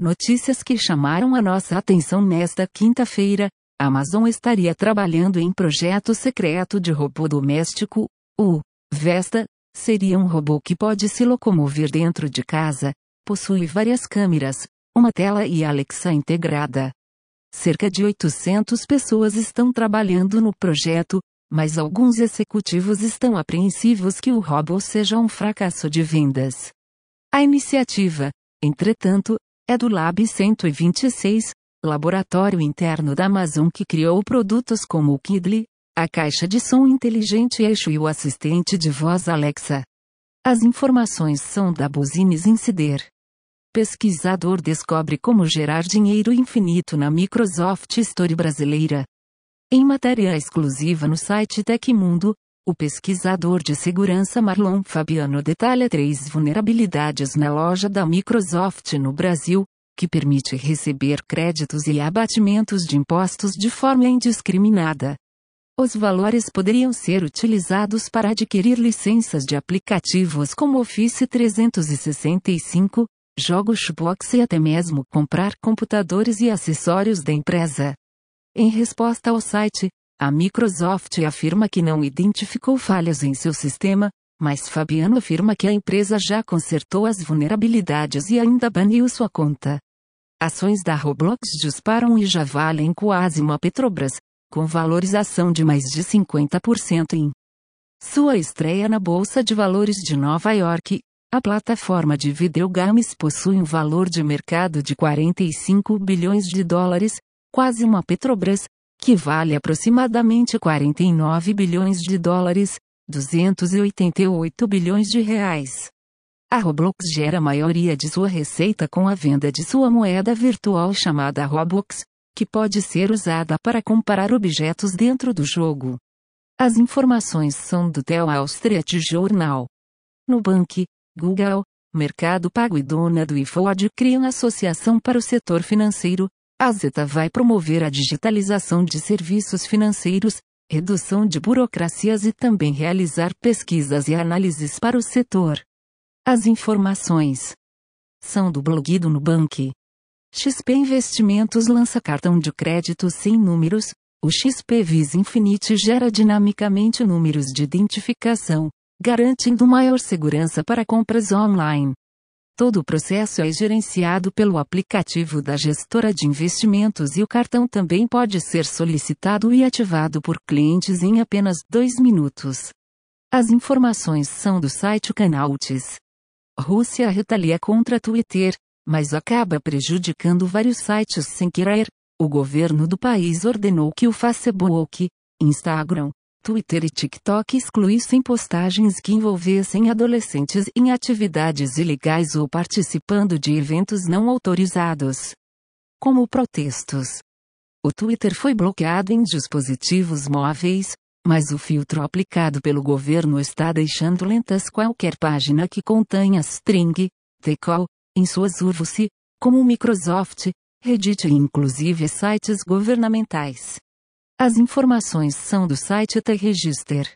Notícias que chamaram a nossa atenção nesta quinta-feira. Amazon estaria trabalhando em projeto secreto de robô doméstico. O Vesta seria um robô que pode se locomover dentro de casa, possui várias câmeras, uma tela e Alexa integrada. Cerca de 800 pessoas estão trabalhando no projeto, mas alguns executivos estão apreensivos que o robô seja um fracasso de vendas. A iniciativa, entretanto, é do Lab 126, laboratório interno da Amazon que criou produtos como o Kidly, a caixa de som inteligente Eixo e o assistente de voz Alexa. As informações são da Business Insider. Pesquisador descobre como gerar dinheiro infinito na Microsoft Store brasileira. Em matéria exclusiva no site Tecmundo, o pesquisador de segurança Marlon Fabiano detalha três vulnerabilidades na loja da Microsoft no Brasil, que permite receber créditos e abatimentos de impostos de forma indiscriminada. Os valores poderiam ser utilizados para adquirir licenças de aplicativos como Office 365, jogos Xbox e até mesmo comprar computadores e acessórios da empresa. Em resposta ao site, a Microsoft afirma que não identificou falhas em seu sistema, mas Fabiano afirma que a empresa já consertou as vulnerabilidades e ainda baniu sua conta. Ações da Roblox disparam e já valem quase uma Petrobras, com valorização de mais de 50% em sua estreia na Bolsa de Valores de Nova York. A plataforma de videogames possui um valor de mercado de 45 bilhões de dólares, quase uma Petrobras, que vale aproximadamente 49 bilhões de dólares, 288 bilhões de reais. A Roblox gera a maioria de sua receita com a venda de sua moeda virtual chamada Robux, que pode ser usada para comparar objetos dentro do jogo. As informações são do Wall Street Journal. Nubank, Google, Mercado Pago e dona do iFood criam associação para o setor financeiro, a Zeta vai promover a digitalização de serviços financeiros, redução de burocracias e também realizar pesquisas e análises para o setor. As informações são do blog do Nubank. XP Investimentos lança cartão de crédito sem números. O XP Visa Infinite gera dinamicamente números de identificação, garantindo maior segurança para compras online. Todo o processo é gerenciado pelo aplicativo da gestora de investimentos e o cartão também pode ser solicitado e ativado por clientes em apenas dois minutos. As informações são do site Canaltis. Rússia retalia contra Twitter, mas acaba prejudicando vários sites sem querer. O governo do país ordenou que o Facebook, Instagram, Twitter e TikTok excluíssem postagens que envolvessem adolescentes em atividades ilegais ou participando de eventos não autorizados. Como protestos. O Twitter foi bloqueado em dispositivos móveis, mas o filtro aplicado pelo governo está deixando lentas qualquer página que contenha string, tcall, em suas URLs, como Microsoft, Reddit e inclusive sites governamentais. As informações são do site The Register.